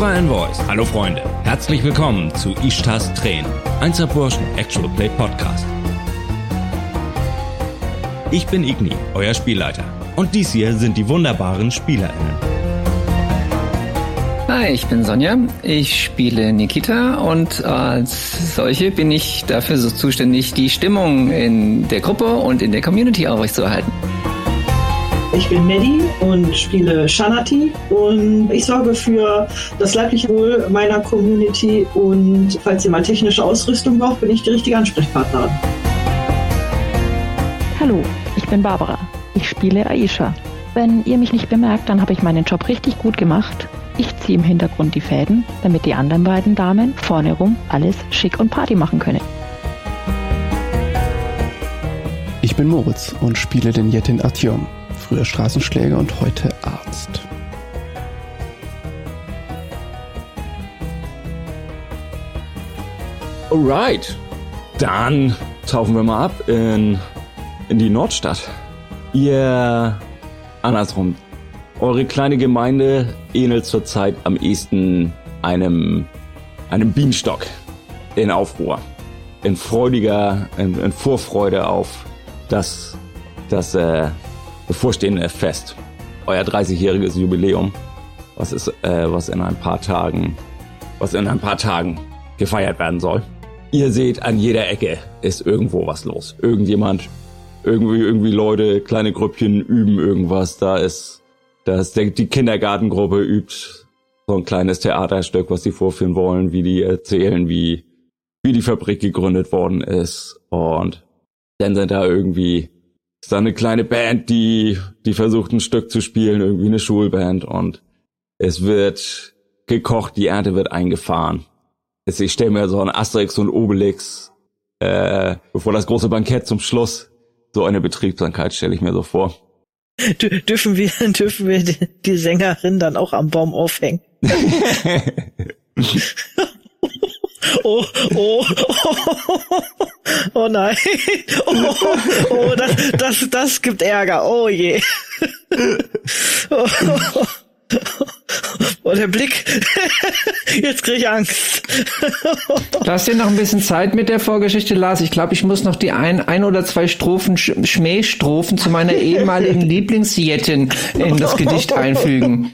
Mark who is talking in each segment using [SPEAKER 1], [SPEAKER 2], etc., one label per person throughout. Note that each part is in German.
[SPEAKER 1] Cora and Voice. Hallo Freunde. Herzlich willkommen zu Ishtas Tränen. Einser Burschen Actual Play Podcast. Ich bin Igni, euer Spielleiter. Und dies hier sind die wunderbaren SpielerInnen.
[SPEAKER 2] Hi, ich bin Sonja. Ich spiele Nikita und als solche bin ich dafür so zuständig, die Stimmung in der Gruppe und in der Community aufrechtzuerhalten.
[SPEAKER 3] Ich bin Maddie und spiele Shanati und ich sorge für das leibliche Wohl meiner Community und falls ihr mal technische Ausrüstung braucht, bin ich die richtige Ansprechpartnerin.
[SPEAKER 4] Hallo, ich bin Barbara. Ich spiele Aisha. Wenn ihr mich nicht bemerkt, dann habe ich meinen Job richtig gut gemacht. Ich ziehe im Hintergrund die Fäden, damit die anderen beiden Damen vorne rum alles schick und Party machen können.
[SPEAKER 5] Ich bin Moritz und spiele den Jetin Artyom früher Straßenschläger und heute Arzt.
[SPEAKER 6] Alright, dann tauchen wir mal ab in, in die Nordstadt. Ihr, andersrum, eure kleine Gemeinde ähnelt zurzeit am ehesten einem, einem Bienenstock in Aufruhr. In freudiger, in, in Vorfreude auf das, das äh, bevorstehende Fest. Euer 30-jähriges Jubiläum, was ist, äh, was in ein paar Tagen, was in ein paar Tagen gefeiert werden soll. Ihr seht, an jeder Ecke ist irgendwo was los. Irgendjemand, irgendwie, irgendwie Leute, kleine Grüppchen üben irgendwas. Da ist, da ist der, die Kindergartengruppe übt so ein kleines Theaterstück, was sie vorführen wollen, wie die erzählen, wie, wie die Fabrik gegründet worden ist. Und dann sind da irgendwie ist da eine kleine Band, die, die versucht ein Stück zu spielen, irgendwie eine Schulband und es wird gekocht, die Ernte wird eingefahren. Jetzt, ich stelle mir so ein Asterix und Obelix, äh, bevor das große Bankett zum Schluss, so eine Betriebsamkeit stelle ich mir so vor.
[SPEAKER 3] D dürfen wir, dürfen wir die, die Sängerin dann auch am Baum aufhängen? Oh, oh, oh, oh nein. Oh, oh, das, das, das gibt Ärger. Oh je. Oh, oh der Blick. Jetzt krieg ich Angst.
[SPEAKER 2] Lass dir noch ein bisschen Zeit mit der Vorgeschichte, Lars. Ich glaube, ich muss noch die ein, ein oder zwei Strophen, Schmähstrophen zu meiner ehemaligen Lieblingsjettin in das Gedicht einfügen.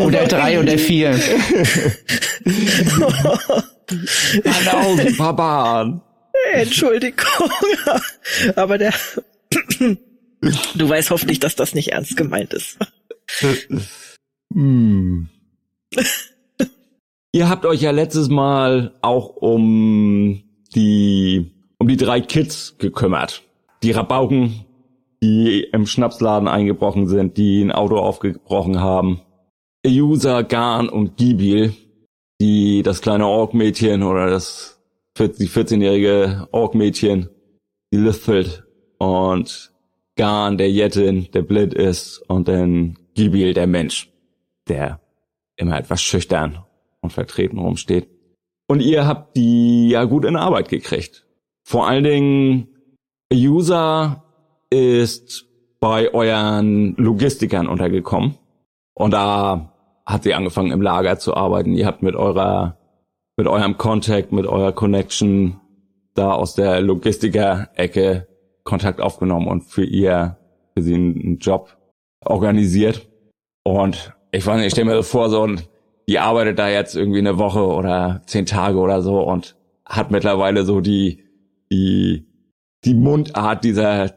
[SPEAKER 2] Oder drei oder vier.
[SPEAKER 6] Hallo, die Barbaren.
[SPEAKER 3] Entschuldigung. Aber der, du weißt hoffentlich, dass das nicht ernst gemeint ist.
[SPEAKER 6] hm. Ihr habt euch ja letztes Mal auch um die, um die drei Kids gekümmert. Die Rabauken, die im Schnapsladen eingebrochen sind, die ein Auto aufgebrochen haben. User, Garn und Gibil die das kleine Ork-Mädchen oder das die 14-jährige Ork-Mädchen, die Lithfield und Garn, der Jettin, der blind ist und dann Gibil, der Mensch, der immer etwas schüchtern und vertreten rumsteht. Und ihr habt die ja gut in Arbeit gekriegt. Vor allen Dingen User ist bei euren Logistikern untergekommen. Und da hat sie angefangen im Lager zu arbeiten. Ihr habt mit eurer, mit eurem Contact, mit eurer Connection da aus der Logistiker-Ecke Kontakt aufgenommen und für ihr, für sie einen Job organisiert. Und ich weiß nicht, ich stelle mir so vor, so die arbeitet da jetzt irgendwie eine Woche oder zehn Tage oder so und hat mittlerweile so die, die, die Mundart dieser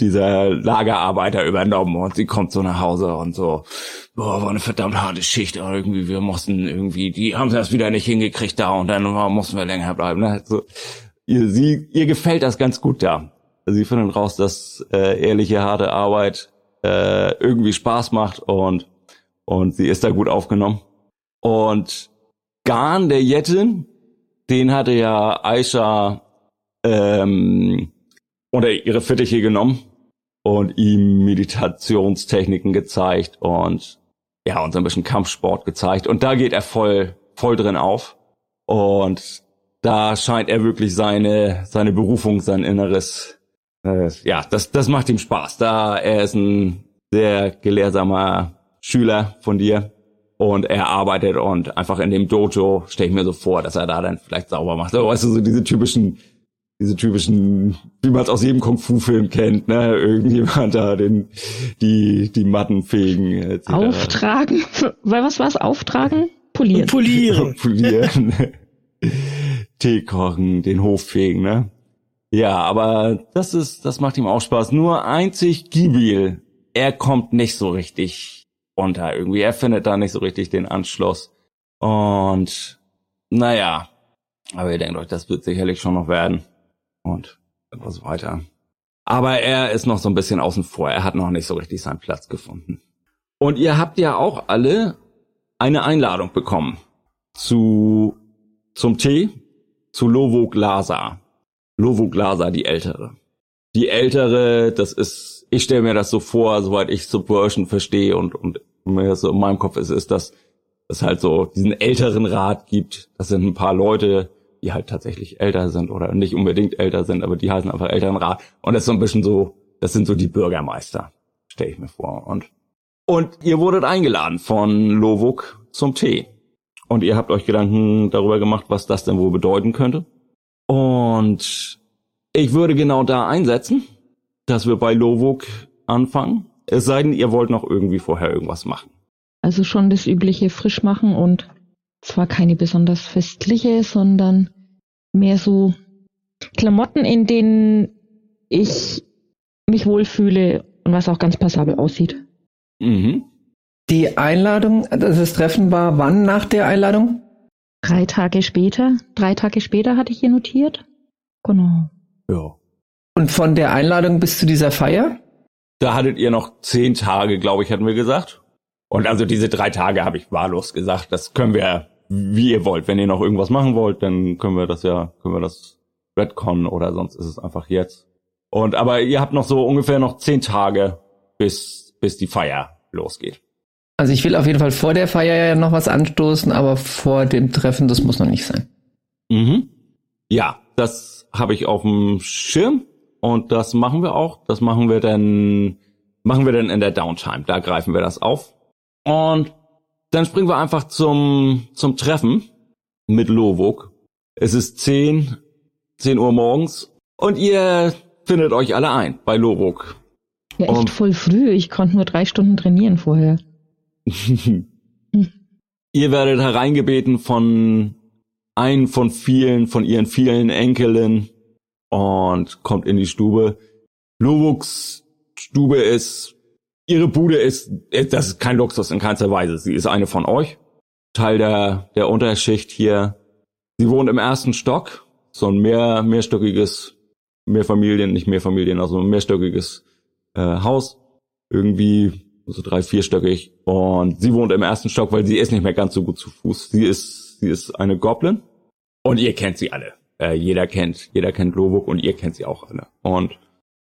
[SPEAKER 6] dieser Lagerarbeiter übernommen und sie kommt so nach Hause und so, boah, war eine verdammt harte Schicht, aber irgendwie, wir mussten irgendwie, die haben das wieder nicht hingekriegt da und dann mussten wir länger bleiben. Ne? So, ihr, sie, ihr gefällt das ganz gut da. Sie finden raus, dass äh, ehrliche, harte Arbeit äh, irgendwie Spaß macht und, und sie ist da gut aufgenommen. Und Garn, der Jettin, den hatte ja Aisha ähm, unter ihre Fittiche genommen und ihm Meditationstechniken gezeigt und ja, uns ein bisschen Kampfsport gezeigt. Und da geht er voll, voll drin auf. Und da scheint er wirklich seine, seine Berufung, sein Inneres, äh, ja, das, das macht ihm Spaß. Da er ist ein sehr gelehrsamer Schüler von dir und er arbeitet und einfach in dem Dojo stelle ich mir so vor, dass er da dann vielleicht sauber macht. So, weißt du, so diese typischen, diese typischen, wie man es aus jedem Kung-Fu-Film kennt, ne? Irgendjemand da den, die, die Matten fegen. etc.
[SPEAKER 4] Auftragen. Weil was war's? Auftragen? Polieren.
[SPEAKER 7] Polieren.
[SPEAKER 6] Polieren. Tee kochen, den Hof fegen, ne? Ja, aber das ist, das macht ihm auch Spaß. Nur einzig Gibil, er kommt nicht so richtig runter irgendwie. Er findet da nicht so richtig den Anschluss. Und naja, aber ihr denkt euch, das wird sicherlich schon noch werden. Und etwas weiter. Aber er ist noch so ein bisschen außen vor. Er hat noch nicht so richtig seinen Platz gefunden. Und ihr habt ja auch alle eine Einladung bekommen zu zum Tee zu Lovo Glasa. Lovo Glasa, die Ältere. Die Ältere, das ist, ich stelle mir das so vor, soweit ich Subversion verstehe und, und mir so in meinem Kopf ist, ist, dass es halt so diesen älteren Rat gibt. Das sind ein paar Leute, die halt tatsächlich älter sind oder nicht unbedingt älter sind, aber die heißen einfach älteren Rat. Und das ist so ein bisschen so, das sind so die Bürgermeister, stelle ich mir vor. Und, und ihr wurdet eingeladen von Lovuk zum Tee. Und ihr habt euch Gedanken darüber gemacht, was das denn wohl bedeuten könnte. Und ich würde genau da einsetzen, dass wir bei Lovuk anfangen. Es sei denn, ihr wollt noch irgendwie vorher irgendwas machen.
[SPEAKER 4] Also schon das übliche frisch machen und zwar keine besonders festliche, sondern mehr so Klamotten, in denen ich mich wohlfühle und was auch ganz passabel aussieht.
[SPEAKER 6] Mhm.
[SPEAKER 2] Die Einladung, das Treffen war wann nach der Einladung?
[SPEAKER 4] Drei Tage später, drei Tage später hatte ich hier notiert. Genau.
[SPEAKER 6] Ja.
[SPEAKER 2] Und von der Einladung bis zu dieser Feier?
[SPEAKER 6] Da hattet ihr noch zehn Tage, glaube ich, hatten wir gesagt. Und also diese drei Tage habe ich wahllos gesagt. Das können wir, wie ihr wollt. Wenn ihr noch irgendwas machen wollt, dann können wir das ja, können wir das Redcon oder sonst ist es einfach jetzt. Und aber ihr habt noch so ungefähr noch zehn Tage, bis, bis die Feier losgeht.
[SPEAKER 2] Also ich will auf jeden Fall vor der Feier ja noch was anstoßen, aber vor dem Treffen, das muss noch nicht sein.
[SPEAKER 6] Mhm. Ja, das habe ich auf dem Schirm. Und das machen wir auch. Das machen wir dann, machen wir dann in der Downtime. Da greifen wir das auf. Und dann springen wir einfach zum, zum Treffen mit Lovok. Es ist 10, 10 Uhr morgens und ihr findet euch alle ein bei Lovok.
[SPEAKER 4] Ja, echt
[SPEAKER 6] Und-
[SPEAKER 4] voll früh. Ich konnte nur drei Stunden trainieren vorher.
[SPEAKER 6] ihr werdet hereingebeten von einem von vielen, von ihren vielen Enkeln und kommt in die Stube. Lovuks Stube ist, ihre Bude ist, das ist kein Luxus in keinster Weise. Sie ist eine von euch. Teil der, der Unterschicht hier. Sie wohnt im ersten Stock. So ein mehr, mehrstöckiges, Mehrfamilien, nicht Mehrfamilien, also ein mehrstöckiges äh, Haus. Irgendwie so drei, vierstöckig. Und sie wohnt im ersten Stock, weil sie ist nicht mehr ganz so gut zu Fuß. Sie ist, sie ist eine Goblin. Und ihr kennt sie alle. Äh, jeder kennt, jeder kennt Lobuk und ihr kennt sie auch alle. Und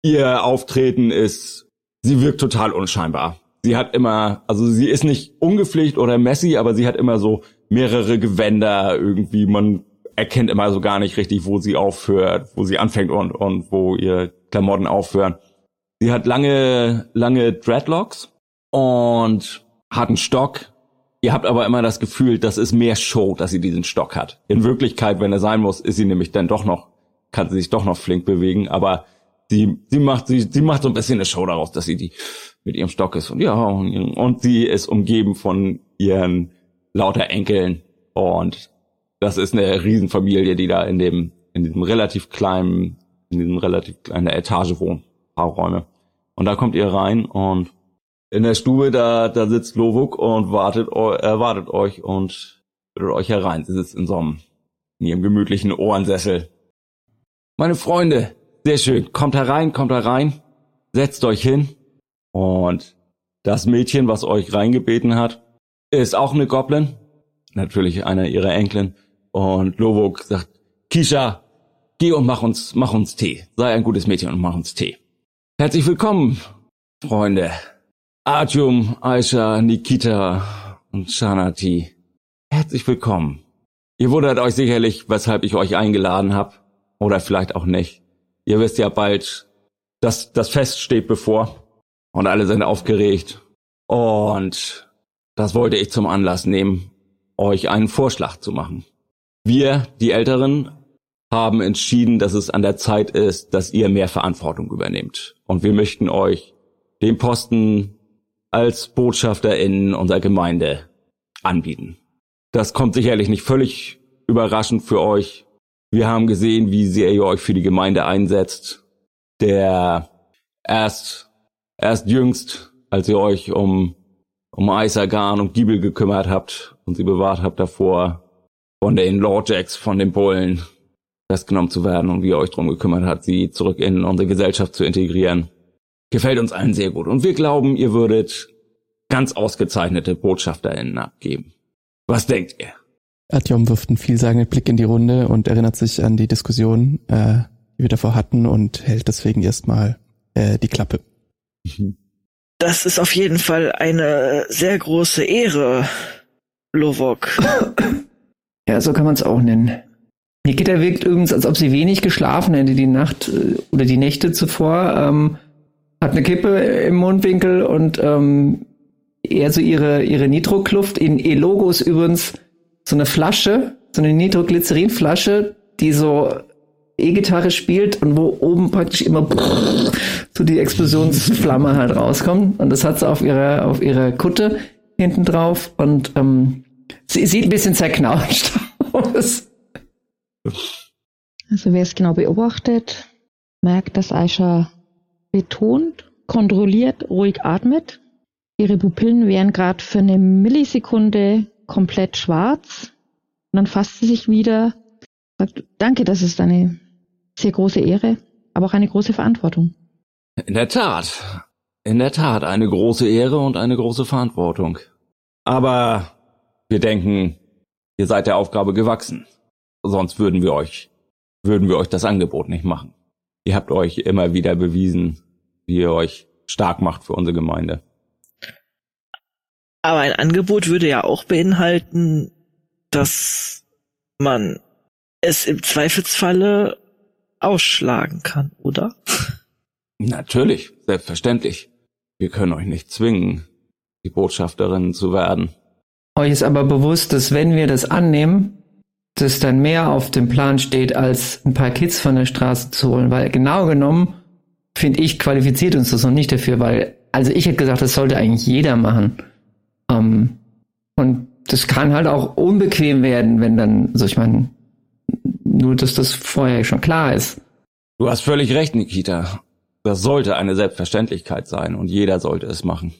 [SPEAKER 6] ihr Auftreten ist, sie wirkt total unscheinbar. Sie hat immer, also sie ist nicht ungepflegt oder messy, aber sie hat immer so mehrere Gewänder irgendwie. Man erkennt immer so gar nicht richtig, wo sie aufhört, wo sie anfängt und, und wo ihr Klamotten aufhören. Sie hat lange, lange Dreadlocks und hat einen Stock. Ihr habt aber immer das Gefühl, das ist mehr Show, dass sie diesen Stock hat. In Wirklichkeit, wenn er sein muss, ist sie nämlich dann doch noch, kann sie sich doch noch flink bewegen, aber sie, sie macht, sie, sie macht so ein bisschen eine Show daraus, dass sie die mit ihrem Stock ist und ja, und, und sie ist umgeben von ihren lauter Enkeln und das ist eine Riesenfamilie, die da in dem, in diesem relativ kleinen, in diesem relativ kleinen Etage wohnt. Paar Räume. Und da kommt ihr rein und in der Stube, da, da sitzt Lovuk und wartet, erwartet euch und bittet euch herein. Sie sitzt in so einem, in ihrem gemütlichen Ohrensessel. Meine Freunde, sehr schön. Kommt herein, kommt herein, setzt euch hin. Und das Mädchen, was euch reingebeten hat, ist auch eine Goblin. Natürlich einer ihrer Enkeln. Und Lovok sagt, Kisha, geh und mach uns, mach uns Tee. Sei ein gutes Mädchen und mach uns Tee. Herzlich willkommen, Freunde. Artyom, Aisha, Nikita und Shanati. Herzlich willkommen. Ihr wundert euch sicherlich, weshalb ich euch eingeladen habe. Oder vielleicht auch nicht. Ihr wisst ja bald, dass das Fest steht bevor. Und alle sind aufgeregt. Und das wollte ich zum Anlass nehmen, euch einen Vorschlag zu machen. Wir, die Älteren, haben entschieden, dass es an der Zeit ist, dass ihr mehr Verantwortung übernehmt. Und wir möchten euch den Posten als Botschafter in unserer Gemeinde anbieten. Das kommt sicherlich nicht völlig überraschend für euch. Wir haben gesehen, wie sehr ihr euch für die Gemeinde einsetzt. Der erst, erst jüngst, als ihr euch um, um Eisergarn und Giebel gekümmert habt und sie bewahrt habt davor, von den Lordjacks, von den Bullen festgenommen zu werden und wie ihr euch drum gekümmert habt, sie zurück in unsere Gesellschaft zu integrieren. Gefällt uns allen sehr gut. Und wir glauben, ihr würdet ganz ausgezeichnete BotschafterInnen abgeben. Was denkt ihr?
[SPEAKER 5] Adjom wirft einen vielsagenden Blick in die Runde und erinnert sich an die Diskussion, äh, die wir davor hatten und hält deswegen erstmal äh, die Klappe.
[SPEAKER 7] Das ist auf jeden Fall eine sehr große Ehre, Lovok.
[SPEAKER 2] Ja, so kann man es auch nennen. Nikita wirkt übrigens, als ob sie wenig geschlafen hätte die Nacht äh, oder die Nächte zuvor. Ähm, hat eine Kippe im Mundwinkel und ähm, eher so ihre, ihre Nitrokluft. In E-Logos übrigens so eine Flasche, so eine Nitroglycerinflasche, die so E-Gitarre spielt und wo oben praktisch immer so die Explosionsflamme halt rauskommt. Und das hat sie auf ihrer, auf ihrer Kutte hinten drauf und ähm, sie sieht ein bisschen zerknautscht aus.
[SPEAKER 4] Also wer es genau beobachtet, merkt, dass Aisha betont, kontrolliert, ruhig atmet. Ihre Pupillen wären gerade für eine Millisekunde komplett schwarz. Und dann fasst sie sich wieder, sagt, danke, das ist eine sehr große Ehre, aber auch eine große Verantwortung.
[SPEAKER 6] In der Tat. In der Tat eine große Ehre und eine große Verantwortung. Aber wir denken, ihr seid der Aufgabe gewachsen. Sonst würden wir euch, würden wir euch das Angebot nicht machen. Ihr habt euch immer wieder bewiesen, wie ihr euch stark macht für unsere Gemeinde.
[SPEAKER 7] Aber ein Angebot würde ja auch beinhalten, dass man es im Zweifelsfalle ausschlagen kann, oder?
[SPEAKER 6] Natürlich, selbstverständlich. Wir können euch nicht zwingen, die Botschafterin zu werden.
[SPEAKER 2] Euch ist aber bewusst, dass wenn wir das annehmen, dass dann mehr auf dem Plan steht, als ein paar Kids von der Straße zu holen, weil genau genommen finde ich, qualifiziert uns das noch nicht dafür, weil, also ich hätte gesagt, das sollte eigentlich jeder machen. Ähm, und das kann halt auch unbequem werden, wenn dann, also ich meine, nur dass das vorher schon klar ist.
[SPEAKER 6] Du hast völlig recht, Nikita. Das sollte eine Selbstverständlichkeit sein und jeder sollte es machen.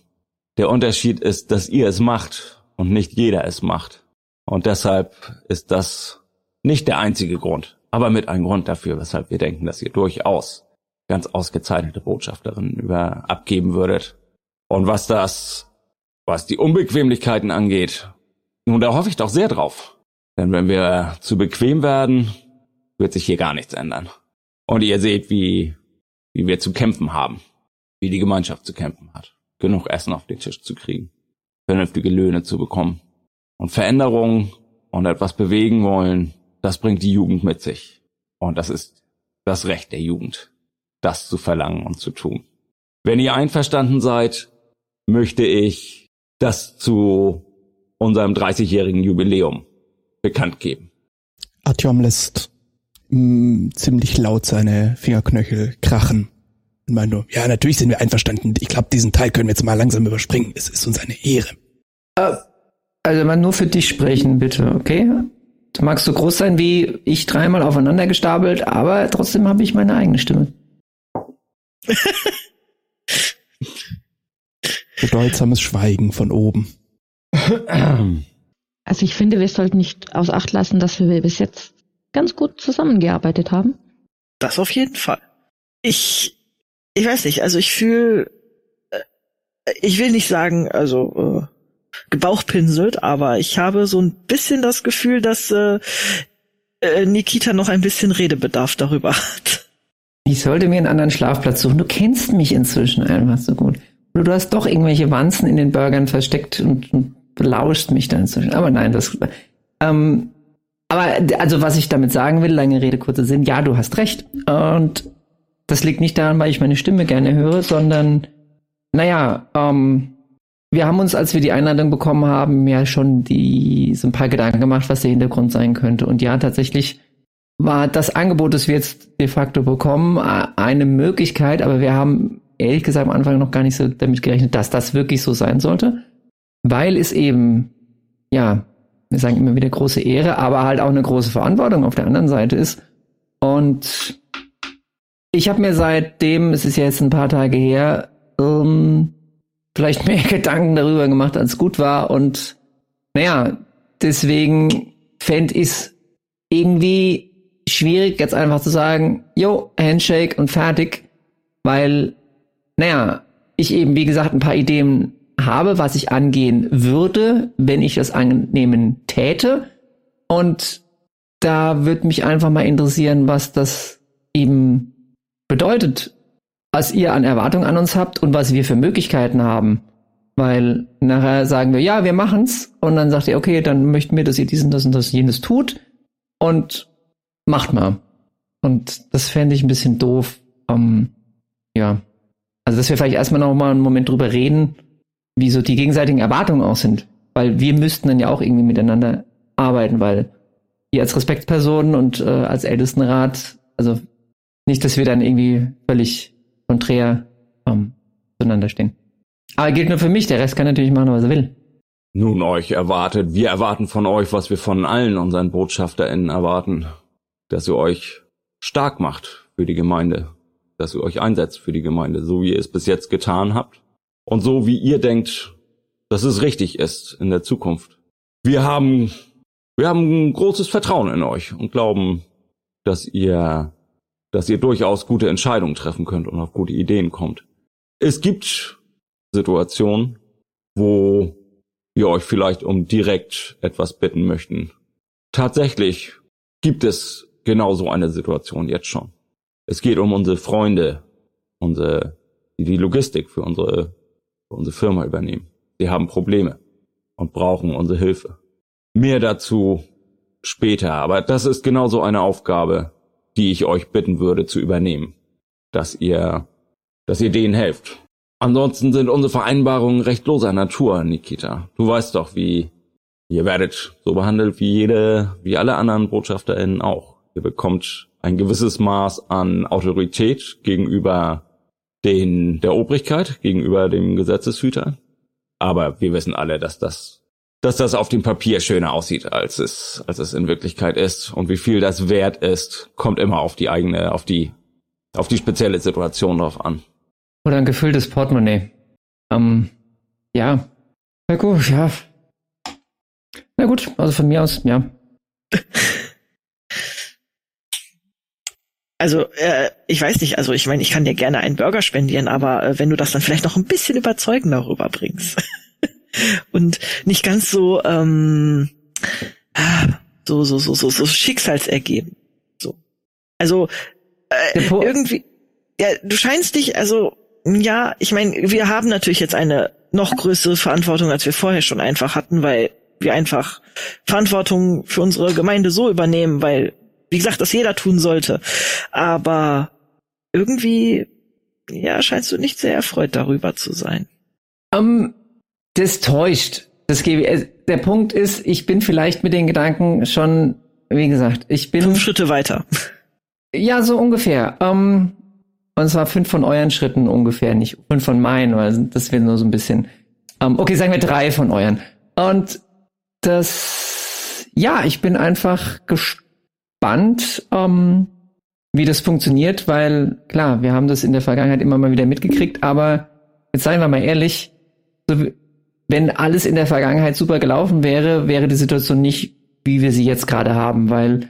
[SPEAKER 6] Der Unterschied ist, dass ihr es macht und nicht jeder es macht. Und deshalb ist das nicht der einzige Grund, aber mit ein Grund dafür, weshalb wir denken, dass ihr durchaus ganz ausgezeichnete Botschafterinnen über abgeben würdet. Und was das, was die Unbequemlichkeiten angeht, nun, da hoffe ich doch sehr drauf. Denn wenn wir zu bequem werden, wird sich hier gar nichts ändern. Und ihr seht, wie, wie wir zu kämpfen haben. Wie die Gemeinschaft zu kämpfen hat. Genug Essen auf den Tisch zu kriegen. Vernünftige Löhne zu bekommen. Und Veränderung und etwas bewegen wollen, das bringt die Jugend mit sich. Und das ist das Recht der Jugend das zu verlangen und zu tun. Wenn ihr einverstanden seid, möchte ich das zu unserem 30-jährigen Jubiläum bekannt geben.
[SPEAKER 5] Artyom lässt mh, mm, ziemlich laut seine Fingerknöchel krachen. Und meint nur, ja, natürlich sind wir einverstanden. Ich glaube, diesen Teil können wir jetzt mal langsam überspringen. Es ist uns eine Ehre.
[SPEAKER 2] Äh, also mal nur für dich sprechen, bitte, okay? Du magst so groß sein wie ich dreimal aufeinander gestapelt, aber trotzdem habe ich meine eigene Stimme.
[SPEAKER 5] Bedeutsames Schweigen von oben.
[SPEAKER 4] Also ich finde, wir sollten nicht aus Acht lassen, dass wir bis jetzt ganz gut zusammengearbeitet haben.
[SPEAKER 7] Das auf jeden Fall. Ich, ich weiß nicht, also ich fühle, äh, ich will nicht sagen, also äh, gebauchpinselt, aber ich habe so ein bisschen das Gefühl, dass äh, äh, Nikita noch ein bisschen Redebedarf darüber hat.
[SPEAKER 2] Ich sollte mir einen anderen Schlafplatz suchen. Du kennst mich inzwischen einfach so gut. Oder du hast doch irgendwelche Wanzen in den Burgern versteckt und, und belauschst mich dann inzwischen. Aber nein, das. Ähm, aber also was ich damit sagen will, lange Rede, kurzer Sinn, ja, du hast recht. Und das liegt nicht daran, weil ich meine Stimme gerne höre, sondern naja, ähm, wir haben uns, als wir die Einladung bekommen haben, ja schon die, so ein paar Gedanken gemacht, was der Hintergrund sein könnte. Und ja, tatsächlich war das Angebot, das wir jetzt de facto bekommen, eine Möglichkeit, aber wir haben ehrlich gesagt am Anfang noch gar nicht so damit gerechnet, dass das wirklich so sein sollte, weil es eben, ja, wir sagen immer wieder große Ehre, aber halt auch eine große Verantwortung auf der anderen Seite ist. Und ich habe mir seitdem, es ist ja jetzt ein paar Tage her, ähm, vielleicht mehr Gedanken darüber gemacht, als gut war. Und naja, deswegen fände ich es irgendwie schwierig, jetzt einfach zu sagen, jo, Handshake und fertig, weil, naja, ich eben, wie gesagt, ein paar Ideen habe, was ich angehen würde, wenn ich das annehmen täte. Und da würde mich einfach mal interessieren, was das eben bedeutet, was ihr an Erwartungen an uns habt und was wir für Möglichkeiten haben. Weil nachher sagen wir, ja, wir machen's. Und dann sagt ihr, okay, dann möchten wir, dass ihr diesen, das und das jenes tut. Und macht mal. Und das fände ich ein bisschen doof. Ähm, ja. Also, dass wir vielleicht erstmal noch mal einen Moment drüber reden, wie so die gegenseitigen Erwartungen auch sind. Weil wir müssten dann ja auch irgendwie miteinander arbeiten, weil ihr als Respektpersonen und äh, als Ältestenrat, also nicht, dass wir dann irgendwie völlig konträr ähm, zueinander stehen. Aber gilt nur für mich, der Rest kann natürlich machen, was er will.
[SPEAKER 6] Nun, euch erwartet, wir erwarten von euch, was wir von allen unseren BotschafterInnen erwarten, dass ihr euch stark macht für die Gemeinde, dass ihr euch einsetzt für die Gemeinde, so wie ihr es bis jetzt getan habt und so wie ihr denkt, dass es richtig ist in der Zukunft. Wir haben, wir haben ein großes Vertrauen in euch und glauben, dass ihr dass ihr durchaus gute Entscheidungen treffen könnt und auf gute Ideen kommt. Es gibt Situationen, wo wir euch vielleicht um direkt etwas bitten möchten. Tatsächlich gibt es genau so eine Situation jetzt schon. Es geht um unsere Freunde, unsere, die die Logistik für unsere, für unsere Firma übernehmen. Sie haben Probleme und brauchen unsere Hilfe. Mehr dazu später, aber das ist genauso eine Aufgabe, die ich euch bitten würde zu übernehmen. Dass ihr, dass ihr denen helft. Ansonsten sind unsere Vereinbarungen recht loser Natur, Nikita. Du weißt doch, wie ihr werdet so behandelt wie jede, wie alle anderen BotschafterInnen auch. Ihr bekommt ein gewisses Maß an Autorität gegenüber den, der Obrigkeit, gegenüber dem Gesetzeshüter. Aber wir wissen alle, dass das dass das auf dem Papier schöner aussieht, als es, als es in Wirklichkeit ist. Und wie viel das wert ist, kommt immer auf die eigene, auf die, auf die spezielle Situation drauf an.
[SPEAKER 2] Oder ein gefülltes Portemonnaie. Ähm, ja. Na gut, ja. Na gut, also von mir aus, ja.
[SPEAKER 7] Also, äh, ich weiß nicht, also ich meine, ich kann dir gerne einen Burger spendieren, aber äh, wenn du das dann vielleicht noch ein bisschen überzeugender rüberbringst. und nicht ganz so ähm, so so so so so Schicksalsergeben. So. Also äh, irgendwie ja, du scheinst dich also ja, ich meine, wir haben natürlich jetzt eine noch größere Verantwortung, als wir vorher schon einfach hatten, weil wir einfach Verantwortung für unsere Gemeinde so übernehmen, weil wie gesagt, das jeder tun sollte. Aber irgendwie ja, scheinst du nicht sehr erfreut darüber zu sein.
[SPEAKER 2] Um, das täuscht. Das gebe ich. Der Punkt ist, ich bin vielleicht mit den Gedanken schon, wie gesagt, ich bin.
[SPEAKER 7] Fünf Schritte weiter.
[SPEAKER 2] Ja, so ungefähr. Ähm, und zwar fünf von euren Schritten ungefähr, nicht fünf von meinen, weil das wird nur so ein bisschen. Ähm, okay, sagen wir drei von euren. Und das, ja, ich bin einfach gespannt, ähm, wie das funktioniert, weil klar, wir haben das in der Vergangenheit immer mal wieder mitgekriegt, aber jetzt seien wir mal ehrlich, so, wenn alles in der Vergangenheit super gelaufen wäre, wäre die Situation nicht, wie wir sie jetzt gerade haben, weil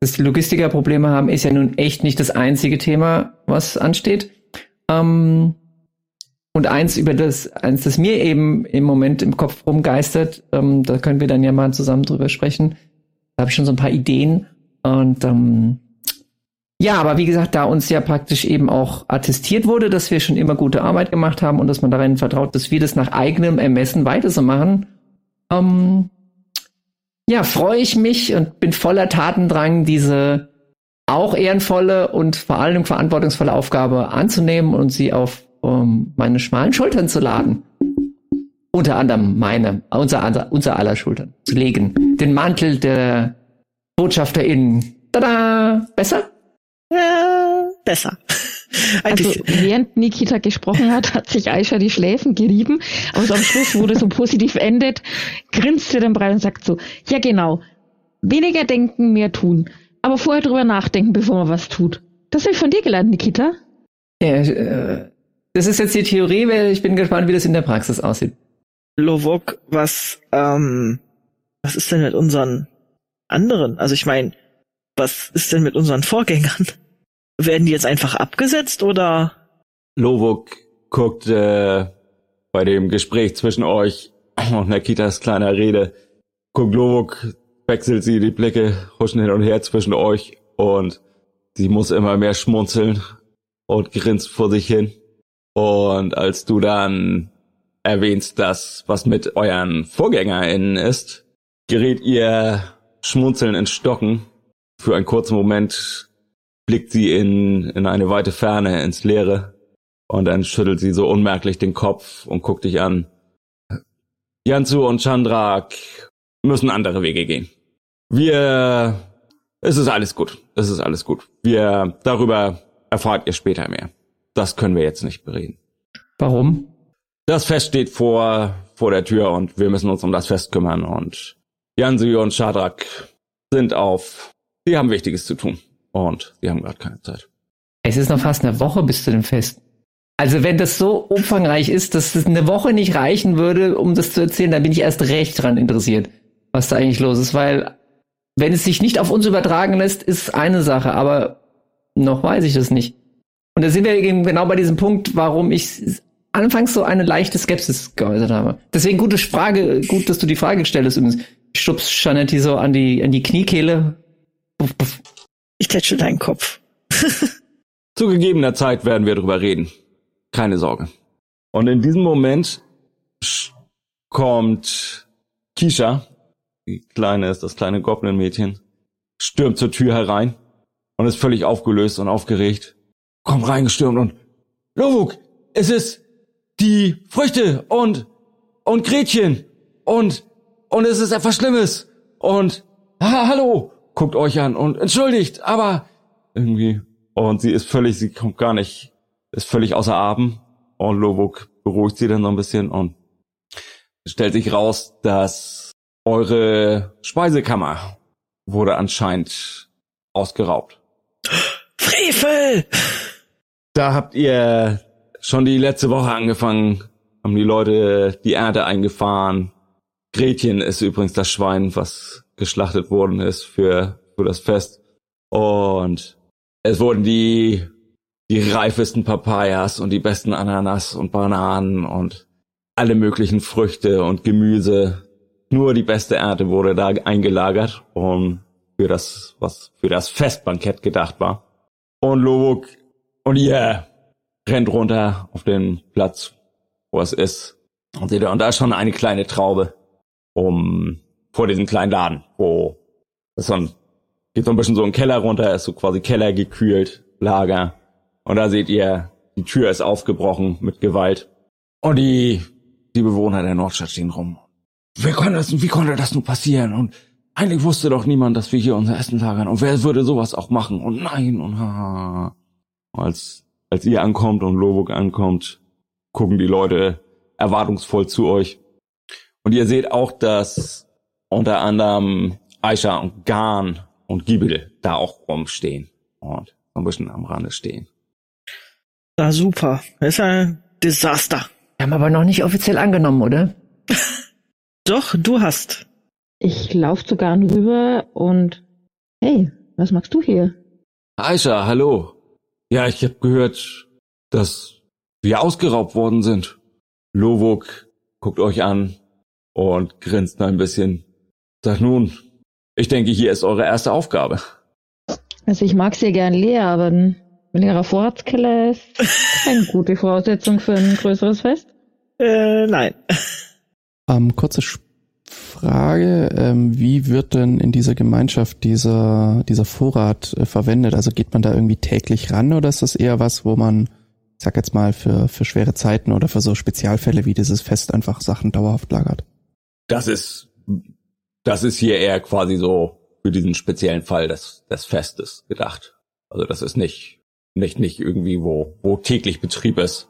[SPEAKER 2] dass die Logistiker Probleme haben, ist ja nun echt nicht das einzige Thema, was ansteht. Ähm, und eins über das, eins, das mir eben im Moment im Kopf rumgeistert, ähm, da können wir dann ja mal zusammen drüber sprechen. Da habe ich schon so ein paar Ideen. Und ähm, ja, aber wie gesagt, da uns ja praktisch eben auch attestiert wurde, dass wir schon immer gute Arbeit gemacht haben und dass man darin vertraut, dass wir das nach eigenem Ermessen weiter so machen, ähm, ja, freue ich mich und bin voller Tatendrang, diese auch ehrenvolle und vor allem verantwortungsvolle Aufgabe anzunehmen und sie auf ähm, meine schmalen Schultern zu laden. unter anderem meine, unser, unser aller Schultern zu legen. Den Mantel der BotschafterInnen. Tada! Besser?
[SPEAKER 7] Ja, besser.
[SPEAKER 4] Also, während Nikita gesprochen hat, hat sich Aisha die Schläfen gerieben, aber so am Schluss, wo das so positiv endet, grinst sie dann breit und sagt so, ja genau, weniger denken, mehr tun, aber vorher drüber nachdenken, bevor man was tut. Das habe ich von dir gelernt, Nikita.
[SPEAKER 2] Ja, äh, das ist jetzt die Theorie, weil ich bin gespannt, wie das in der Praxis aussieht.
[SPEAKER 7] Lovok, was, ähm, was ist denn mit unseren anderen? Also ich meine, was ist denn mit unseren Vorgängern? Werden die jetzt einfach abgesetzt oder?
[SPEAKER 6] Lovok guckt äh, bei dem Gespräch zwischen euch und Nakitas kleiner Rede, guckt Lovok, wechselt sie die Blicke, huschen hin und her zwischen euch und sie muss immer mehr schmunzeln und grinst vor sich hin. Und als du dann erwähnst, dass was mit euren VorgängerInnen ist, gerät ihr schmunzeln ins Stocken. Für einen kurzen Moment blickt sie in, in eine weite Ferne, ins Leere. Und dann schüttelt sie so unmerklich den Kopf und guckt dich an. Jansu und Chandrak müssen andere Wege gehen. Wir, es ist alles gut. Es ist alles gut. Wir, darüber erfahrt ihr später mehr. Das können wir jetzt nicht bereden.
[SPEAKER 2] Warum?
[SPEAKER 6] Das Fest steht vor, vor der Tür und wir müssen uns um das Fest kümmern und Jansu und Shadrak sind auf, sie haben Wichtiges zu tun und sie haben gerade keine Zeit.
[SPEAKER 2] Es ist noch fast eine Woche bis zu dem Fest. Also wenn das so umfangreich ist, dass es eine Woche nicht reichen würde, um das zu erzählen, dann bin ich erst recht dran interessiert, was da eigentlich los ist, weil wenn es sich nicht auf uns übertragen lässt, ist eine Sache, aber noch weiß ich das nicht. Und da sind wir eben genau bei diesem Punkt, warum ich anfangs so eine leichte Skepsis geäußert habe. Deswegen gute Frage, gut, dass du die Frage gestellt hast. Übrigens. Ich schubst Janetti so an die, an die Kniekehle. Puff, puff.
[SPEAKER 7] Ich tätsche deinen Kopf.
[SPEAKER 6] Zu gegebener Zeit werden wir drüber reden. Keine Sorge. Und in diesem Moment kommt Kisha, die kleine ist das kleine Goblin-Mädchen, stürmt zur Tür herein und ist völlig aufgelöst und aufgeregt. Kommt reingestürmt und Lovuk, es ist die Früchte und und Gretchen und und es ist etwas Schlimmes und ha, hallo guckt euch an und entschuldigt, aber irgendwie und sie ist völlig, sie kommt gar nicht, ist völlig außer Atem und Lovuk beruhigt sie dann so ein bisschen und stellt sich raus, dass eure Speisekammer wurde anscheinend ausgeraubt.
[SPEAKER 7] Frevel!
[SPEAKER 6] Da habt ihr schon die letzte Woche angefangen, haben die Leute die Erde eingefahren. Gretchen ist übrigens das Schwein, was geschlachtet worden ist für, für das Fest. Und es wurden die, die reifesten Papayas und die besten Ananas und Bananen und alle möglichen Früchte und Gemüse. Nur die beste Ernte wurde da eingelagert und für das, was für das Festbankett gedacht war. Und Lobuk und ihr rennt runter auf den Platz, wo es ist. Und da ist schon eine kleine Traube um vor diesem kleinen Laden, wo das so ein, geht so ein bisschen so ein Keller runter, ist so quasi Keller gekühlt, Lager. Und da seht ihr, die Tür ist aufgebrochen mit Gewalt. Und die, die Bewohner der Nordstadt stehen rum. Wie konnte das, wie konnte das nur passieren? Und eigentlich wusste doch niemand, dass wir hier unser Essen lagern. Und wer würde sowas auch machen? Und nein, und ha. Als als ihr ankommt und Lobuk ankommt, gucken die Leute erwartungsvoll zu euch. Und ihr seht auch, dass unter anderem Aisha und Garn und Giebel da auch rumstehen und so ein bisschen am Rande stehen.
[SPEAKER 7] Na super. Das ist ein Desaster.
[SPEAKER 2] Wir haben aber noch nicht offiziell angenommen, oder?
[SPEAKER 7] Doch, du hast.
[SPEAKER 4] Ich lauf zu Garn rüber und hey, was machst du hier?
[SPEAKER 6] Aisha, hallo. Ja, ich habe gehört, dass wir ausgeraubt worden sind. Lovok guckt euch an und grinst ein bisschen. Sagt nun, ich denke, hier ist eure erste Aufgabe.
[SPEAKER 4] Also ich mag sehr gern leer, aber ein leerer Vorratskeller ist keine gute Voraussetzung für ein größeres Fest.
[SPEAKER 7] Äh, nein.
[SPEAKER 5] Ähm, kurze Frage, ähm, wie wird denn in dieser Gemeinschaft dieser, dieser Vorrat äh, verwendet? Also geht man da irgendwie täglich ran oder ist das eher was, wo man ich sag jetzt mal, für, für schwere Zeiten oder für so Spezialfälle wie dieses Fest einfach Sachen dauerhaft lagert.
[SPEAKER 6] Das ist, das ist hier eher quasi so für diesen speziellen Fall des, des Festes gedacht. Also das ist nicht, nicht, nicht irgendwie, wo, wo täglich Betrieb ist.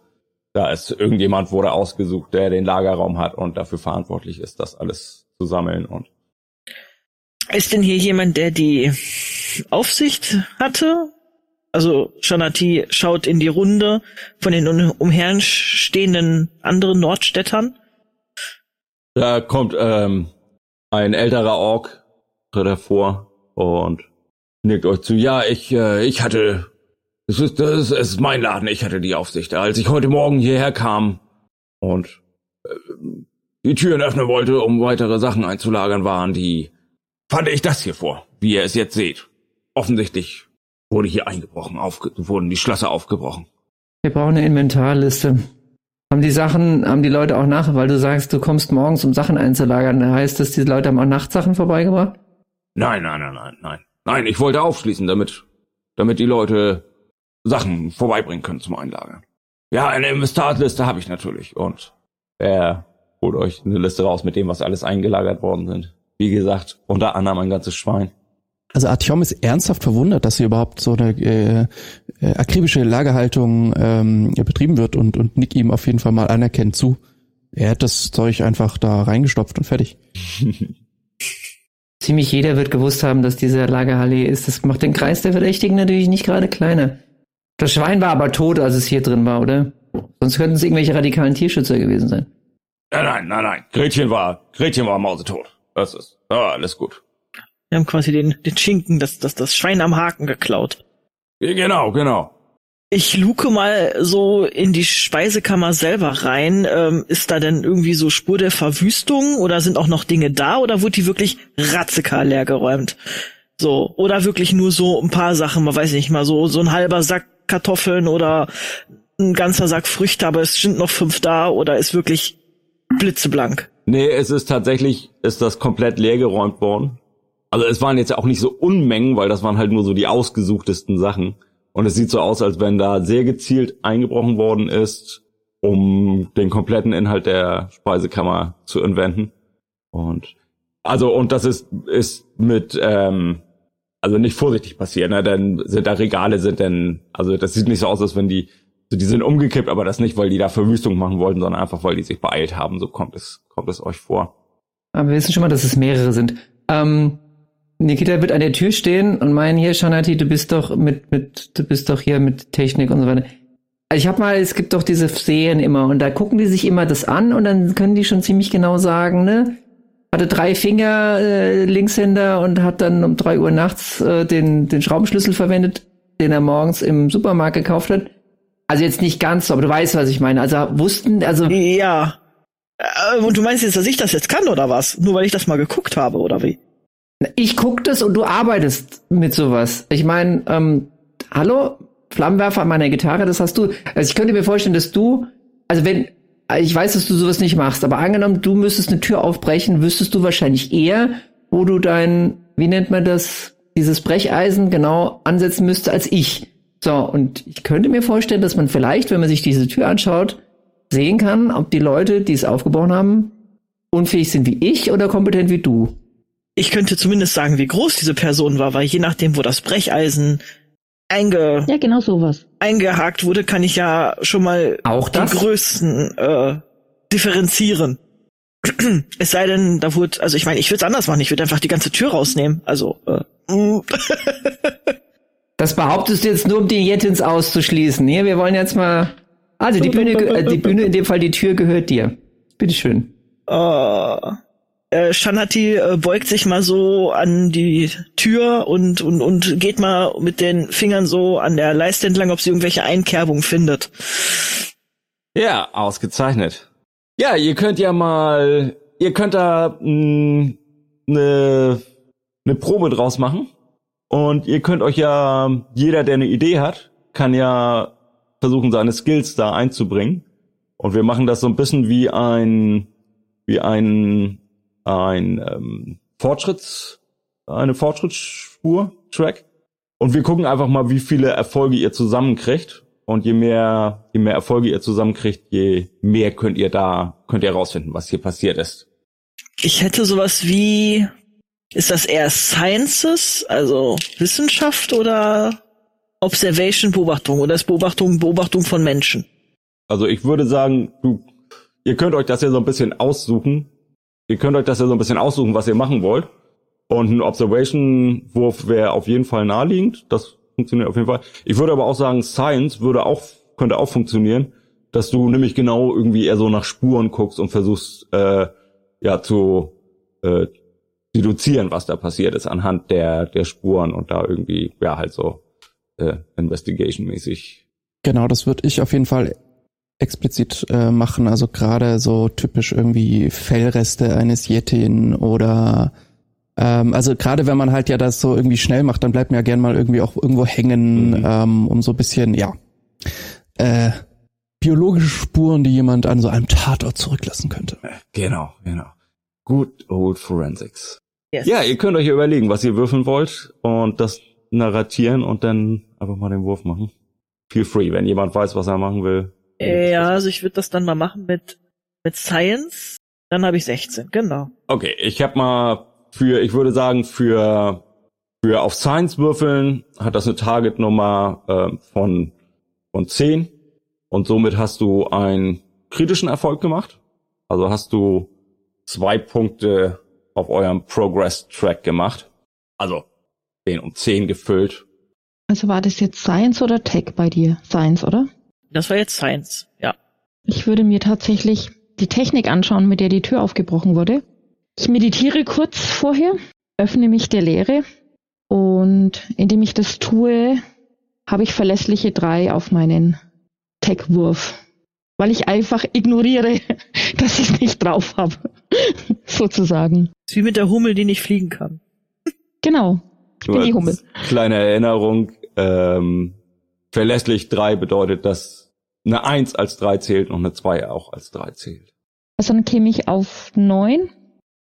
[SPEAKER 6] Da ist irgendjemand wurde ausgesucht, der den Lagerraum hat und dafür verantwortlich ist, das alles zu sammeln und.
[SPEAKER 7] Ist denn hier jemand, der die Aufsicht hatte? Also Shanati schaut in die Runde von den umherstehenden anderen Nordstädtern.
[SPEAKER 6] Da kommt ähm, ein älterer Ork hervor und nickt euch zu. Ja, ich, äh, ich hatte, es ist, das ist, mein Laden, ich hatte die Aufsicht. Als ich heute Morgen hierher kam und äh, die Türen öffnen wollte, um weitere Sachen einzulagern, waren die, fand ich das hier vor, wie ihr es jetzt seht. Offensichtlich wurde hier eingebrochen, aufge wurden die Schlösser aufgebrochen.
[SPEAKER 2] Wir brauchen eine Inventarliste. Haben die Sachen, haben die Leute auch nach, weil du sagst, du kommst morgens, um Sachen einzulagern. Heißt das, die Leute haben auch Nachtsachen vorbeigebracht?
[SPEAKER 6] Nein, nein, nein, nein, nein. Nein, ich wollte aufschließen, damit, damit die Leute Sachen vorbeibringen können zum Einlagern. Ja, eine Inventarliste habe ich natürlich. Und er holt euch eine Liste raus mit dem, was alles eingelagert worden sind. Wie gesagt, unter anderem ein ganzes Schwein.
[SPEAKER 5] Also Artyom ist ernsthaft verwundert, dass hier überhaupt so eine äh, äh, akribische Lagerhaltung ähm, betrieben wird und, und Nick ihm auf jeden Fall mal anerkennt zu. Er hat das Zeug einfach da reingestopft und fertig.
[SPEAKER 2] Ziemlich jeder wird gewusst haben, dass diese Lagerhalle ist. Das macht den Kreis der Verdächtigen natürlich nicht gerade kleiner. Das Schwein war aber tot, als es hier drin war, oder? Sonst könnten es irgendwelche radikalen Tierschützer gewesen sein.
[SPEAKER 6] Nein, nein, nein, nein. Gretchen war, Gretchen war mausetot. Das ist, ah, alles gut.
[SPEAKER 7] Wir haben quasi den, den Schinken, das, das, das Schwein am Haken geklaut.
[SPEAKER 6] Genau, genau.
[SPEAKER 7] Ich luke mal so in die Speisekammer selber rein. Ähm, ist da denn irgendwie so Spur der Verwüstung oder sind auch noch Dinge da oder wurde die wirklich ratzekal leer geräumt? So, oder wirklich nur so ein paar Sachen, man weiß nicht mal, so, so ein halber Sack Kartoffeln oder ein ganzer Sack Früchte, aber es sind noch fünf da oder ist wirklich blitzeblank?
[SPEAKER 6] Nee, es ist tatsächlich, ist das komplett leer geräumt worden. Also es waren jetzt ja auch nicht so Unmengen, weil das waren halt nur so die ausgesuchtesten Sachen. Und es sieht so aus, als wenn da sehr gezielt eingebrochen worden ist, um den kompletten Inhalt der Speisekammer zu entwenden. Und also und das ist ist mit ähm, also nicht vorsichtig passiert, ne? Denn sind da Regale sind denn also das sieht nicht so aus, als wenn die so die sind umgekippt, aber das nicht, weil die da Verwüstung machen wollten, sondern einfach weil die sich beeilt haben. So kommt es kommt es euch vor.
[SPEAKER 2] Aber wir wissen schon mal, dass es mehrere sind. Ähm, Nikita wird an der Tür stehen und meinen hier, Shanati, du bist doch mit, mit, du bist doch hier mit Technik und so weiter. Also ich hab mal, es gibt doch diese Serien immer und da gucken die sich immer das an und dann können die schon ziemlich genau sagen, ne? Hatte drei Finger, äh, Linkshänder und hat dann um drei Uhr nachts äh, den, den Schraubenschlüssel verwendet, den er morgens im Supermarkt gekauft hat. Also jetzt nicht ganz so, aber du weißt, was ich meine. Also wussten, also.
[SPEAKER 7] Ja. Äh, und du meinst jetzt, dass ich das jetzt kann oder was? Nur weil ich das mal geguckt habe oder wie?
[SPEAKER 2] Ich guck das und du arbeitest mit sowas. Ich meine, ähm, hallo, Flammenwerfer an meiner Gitarre, das hast du. Also ich könnte mir vorstellen, dass du, also wenn, ich weiß, dass du sowas nicht machst, aber angenommen, du müsstest eine Tür aufbrechen, wüsstest du wahrscheinlich eher, wo du dein, wie nennt man das, dieses Brecheisen genau ansetzen müsste als ich. So, und ich könnte mir vorstellen, dass man vielleicht, wenn man sich diese Tür anschaut, sehen kann, ob die Leute, die es aufgebaut haben, unfähig sind wie ich oder kompetent wie du
[SPEAKER 7] ich könnte zumindest sagen, wie groß diese Person war, weil je nachdem, wo das Brecheisen einge
[SPEAKER 4] ja, genau sowas.
[SPEAKER 7] eingehakt wurde, kann ich ja schon mal
[SPEAKER 2] auch
[SPEAKER 7] die Größen äh, differenzieren. es sei denn, da wurde, also ich meine, ich würde es anders machen, ich würde einfach die ganze Tür rausnehmen. Also äh, mm.
[SPEAKER 2] Das behauptest du jetzt nur, um die Jettins auszuschließen. Hier, wir wollen jetzt mal. Also die Bühne, äh, die Bühne in dem Fall, die Tür gehört dir. Bitteschön.
[SPEAKER 7] Uh, äh, Shanati äh, beugt sich mal so an die Tür und, und, und geht mal mit den Fingern so an der Leiste entlang, ob sie irgendwelche Einkerbung findet.
[SPEAKER 6] Ja, ausgezeichnet. Ja, ihr könnt ja mal, ihr könnt da eine ne Probe draus machen. Und ihr könnt euch ja, jeder, der eine Idee hat, kann ja versuchen, seine Skills da einzubringen. Und wir machen das so ein bisschen wie ein, wie ein ein ähm, Fortschritts, eine Fortschrittsspur, Track. Und wir gucken einfach mal, wie viele Erfolge ihr zusammenkriegt. und je mehr, je mehr Erfolge ihr zusammenkriegt, je mehr könnt ihr da, könnt ihr herausfinden, was hier passiert ist.
[SPEAKER 7] Ich hätte sowas wie, ist das eher Sciences, also Wissenschaft oder Observation, Beobachtung oder ist Beobachtung, Beobachtung von Menschen?
[SPEAKER 6] Also ich würde sagen, du, ihr könnt euch das ja so ein bisschen aussuchen. Ihr könnt euch das ja so ein bisschen aussuchen, was ihr machen wollt. Und ein Observation-Wurf wäre auf jeden Fall naheliegend. Das funktioniert auf jeden Fall. Ich würde aber auch sagen, Science würde auch, könnte auch funktionieren, dass du nämlich genau irgendwie eher so nach Spuren guckst und versuchst, äh, ja, zu äh, deduzieren, was da passiert ist anhand der, der Spuren und da irgendwie, ja, halt so äh, Investigation-mäßig.
[SPEAKER 5] Genau, das würde ich auf jeden Fall explizit äh, machen. Also gerade so typisch irgendwie Fellreste eines Yetin oder ähm, also gerade wenn man halt ja das so irgendwie schnell macht, dann bleibt man ja gern mal irgendwie auch irgendwo hängen,
[SPEAKER 6] Mhm.
[SPEAKER 5] ähm, um so ein bisschen, ja, äh, biologische Spuren, die jemand an so einem Tatort zurücklassen könnte.
[SPEAKER 6] Genau, genau. Good old Forensics.
[SPEAKER 7] Yes.
[SPEAKER 6] Ja, ihr könnt euch hier überlegen, was ihr würfeln wollt und das narratieren und dann einfach mal den Wurf machen. Feel free, wenn jemand weiß, was er machen will.
[SPEAKER 7] Äh, ja, also ich würde das dann mal machen mit, mit Science. Dann habe ich 16, genau.
[SPEAKER 6] Okay, ich habe mal für, ich würde sagen, für, für auf Science würfeln hat das eine Targetnummer äh, von, von 10 und somit hast du einen kritischen Erfolg gemacht. Also hast du zwei Punkte auf eurem Progress-Track gemacht. Also 10 und 10 gefüllt.
[SPEAKER 4] Also war das jetzt Science oder Tech bei dir? Science, oder?
[SPEAKER 7] Das war jetzt Science, ja.
[SPEAKER 4] Ich würde mir tatsächlich die Technik anschauen, mit der die Tür aufgebrochen wurde. Ich meditiere kurz vorher, öffne mich der Leere und indem ich das tue, habe ich verlässliche drei auf meinen Tech-Wurf. Weil ich einfach ignoriere, dass ich es nicht drauf habe. Sozusagen.
[SPEAKER 7] Ist wie mit der Hummel, die nicht fliegen kann.
[SPEAKER 4] Genau. Ich bin die Hummel.
[SPEAKER 6] Kleine Erinnerung, ähm, verlässlich 3 bedeutet, dass eine 1 als 3 zählt und eine 2 auch als 3 zählt.
[SPEAKER 4] Also dann käme ich auf neun,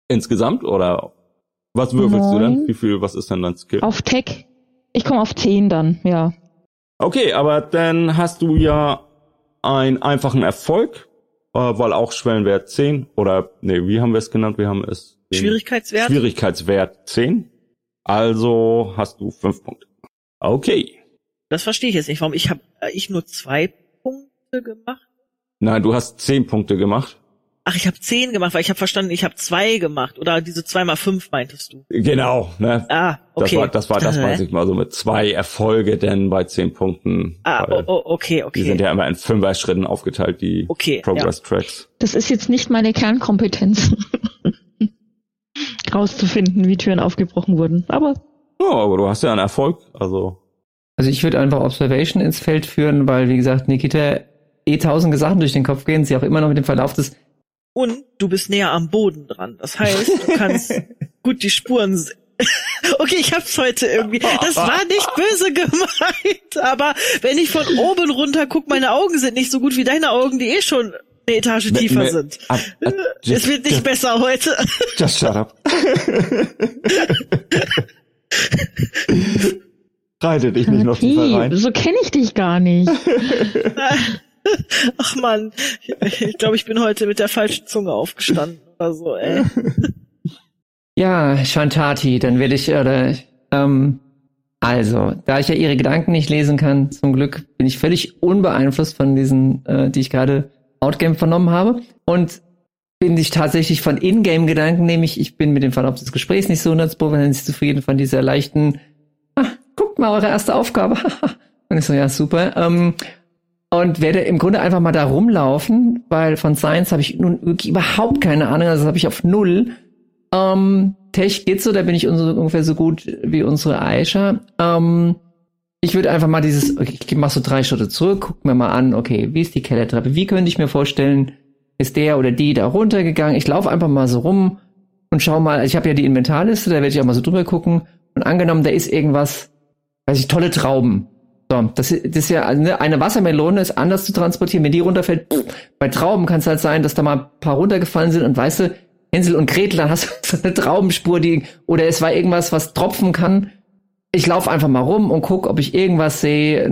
[SPEAKER 6] Insgesamt oder was würfelst du
[SPEAKER 4] Neun.
[SPEAKER 6] dann? Wie viel, was ist denn dein Skill?
[SPEAKER 4] auf Tech. Ich komme auf zehn dann, ja.
[SPEAKER 6] Okay, aber dann hast du ja einen einfachen Erfolg, äh, weil auch Schwellenwert 10 oder nee, wie haben wir es genannt? Wir haben es
[SPEAKER 7] Schwierigkeitswert?
[SPEAKER 6] Schwierigkeitswert 10. Also hast du 5 Punkte. Okay.
[SPEAKER 7] Das verstehe ich jetzt nicht. Warum ich habe ich nur zwei Punkte gemacht?
[SPEAKER 6] Nein, du hast 10 Punkte gemacht.
[SPEAKER 7] Ach, ich habe zehn gemacht, weil ich habe verstanden, ich habe zwei gemacht. Oder diese zwei mal fünf meintest du.
[SPEAKER 6] Genau, ne?
[SPEAKER 7] Ah, okay.
[SPEAKER 6] Das war, das war das,
[SPEAKER 7] Äh.
[SPEAKER 6] weiß ich mal, so mit zwei Erfolge denn bei zehn Punkten.
[SPEAKER 7] Ah, oh, oh, okay, okay.
[SPEAKER 6] Die sind ja immer in Fünfer-Schritten aufgeteilt, die
[SPEAKER 7] Okay,
[SPEAKER 6] Progress-Tracks.
[SPEAKER 4] Das ist jetzt nicht meine Kernkompetenz. rauszufinden, wie Türen aufgebrochen wurden. Aber
[SPEAKER 6] Ja, aber du hast ja einen Erfolg, also.
[SPEAKER 2] Also ich würde einfach Observation ins Feld führen, weil, wie gesagt, Nikita eh tausende Sachen durch den Kopf gehen, sie auch immer noch mit dem Verlauf des
[SPEAKER 7] Und du bist näher am Boden dran. Das heißt, du kannst gut die Spuren Okay, ich hab's heute irgendwie. Das war nicht böse gemeint, aber wenn ich von oben runter guck, meine Augen sind nicht so gut wie deine Augen, die eh schon eine Etage tiefer sind.
[SPEAKER 6] Ab,
[SPEAKER 7] Es wird nicht besser heute.
[SPEAKER 6] Just shut up. Reite dich nicht noch tiefer rein.
[SPEAKER 4] so kenne ich dich gar nicht.
[SPEAKER 7] Ach man, ich glaube, ich bin heute mit der falschen Zunge aufgestanden oder so, ey.
[SPEAKER 2] Ja, Shantati, dann werde ich, oder, ähm, also, da ich ja ihre Gedanken nicht lesen kann, zum Glück bin ich völlig unbeeinflusst von diesen, äh, die ich gerade Outgame vernommen habe. Und bin ich tatsächlich von Ingame-Gedanken, nämlich ich bin mit dem Verlauf des Gesprächs nicht so hundertprozentig zufrieden von dieser leichten, ah, guckt mal eure erste Aufgabe. Und ich so, ja, super. Ähm, und werde im Grunde einfach mal da rumlaufen, weil von Science habe ich nun überhaupt keine Ahnung, also das habe ich auf null. Ähm, Tech geht so, da bin ich ungefähr so gut wie unsere Aisha. Ähm, ich würde einfach mal dieses, okay, ich mach so drei Schritte zurück, guck mir mal an, okay, wie ist die Kellertreppe? Wie könnte ich mir vorstellen, ist der oder die da runtergegangen? Ich laufe einfach mal so rum und schau mal, ich habe ja die Inventarliste, da werde ich auch mal so drüber gucken. Und angenommen, da ist irgendwas, weiß ich, tolle Trauben. So, das, ist- das ist ja, ne, eine Wassermelone ist anders zu transportieren. Wenn die runterfällt, bei Trauben kann es halt sein, dass da mal ein paar runtergefallen sind und weißt du, Hänsel und Gretel, dann hast du so eine Traubenspur, die, oder es war irgendwas, was tropfen kann. ich laufe einfach mal rum und guck, ob ich irgendwas sehe.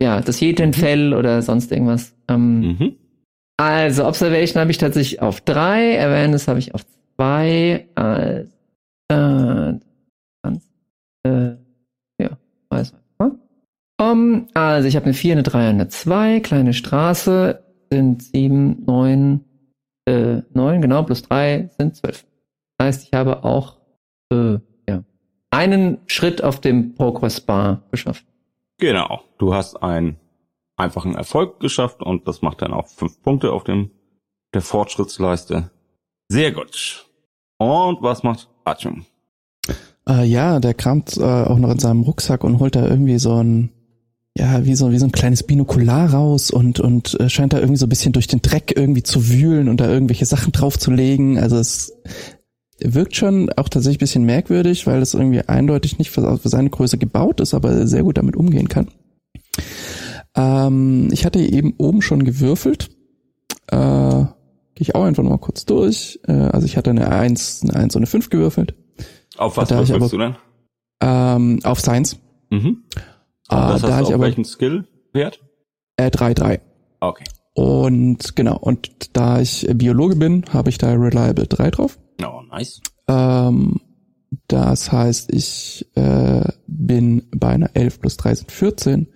[SPEAKER 2] Ja, das Jetenfell oder sonst irgendwas. Ähm,
[SPEAKER 6] Mhm.
[SPEAKER 2] Also, Observation habe ich tatsächlich auf drei, Awareness habe ich auf zwei. Äh, äh, äh, ja, weiß was. Um, also, ich habe eine 4, eine 3 und eine 2. Kleine Straße sind 7, 9, äh, 9, genau, plus 3 sind 12. Das heißt, ich habe auch äh, ja, einen Schritt auf dem Progress Bar geschafft.
[SPEAKER 6] Genau. Du hast einen einfachen Erfolg geschafft und das macht dann auch fünf Punkte auf dem der Fortschrittsleiste. Sehr gut. Und was macht Artyom?
[SPEAKER 5] Äh, ja, der kramt äh, auch noch in seinem Rucksack und holt da irgendwie so ein, ja, wie so, wie so ein kleines Binokular raus und, und äh, scheint da irgendwie so ein bisschen durch den Dreck irgendwie zu wühlen und da irgendwelche Sachen draufzulegen. Also es wirkt schon auch tatsächlich ein bisschen merkwürdig, weil es irgendwie eindeutig nicht für, für seine Größe gebaut ist, aber sehr gut damit umgehen kann. Ähm, ich hatte eben oben schon gewürfelt. Äh, Gehe ich auch einfach noch mal kurz durch. Äh, also ich hatte eine 1, eine 1 und eine 5 gewürfelt.
[SPEAKER 6] Auf was würfelst du denn?
[SPEAKER 5] Ähm, auf Science.
[SPEAKER 6] Mhm.
[SPEAKER 5] Ah,
[SPEAKER 6] das
[SPEAKER 5] da
[SPEAKER 6] hast
[SPEAKER 5] ich aber
[SPEAKER 6] welchen Skill-Wert?
[SPEAKER 5] äh, 3, 3.
[SPEAKER 6] Okay.
[SPEAKER 5] Und genau, und da ich Biologe bin, habe ich da Reliable 3 drauf.
[SPEAKER 6] Oh, nice.
[SPEAKER 5] Ähm, das heißt, ich äh, bin bei einer 11 plus 3 sind 14.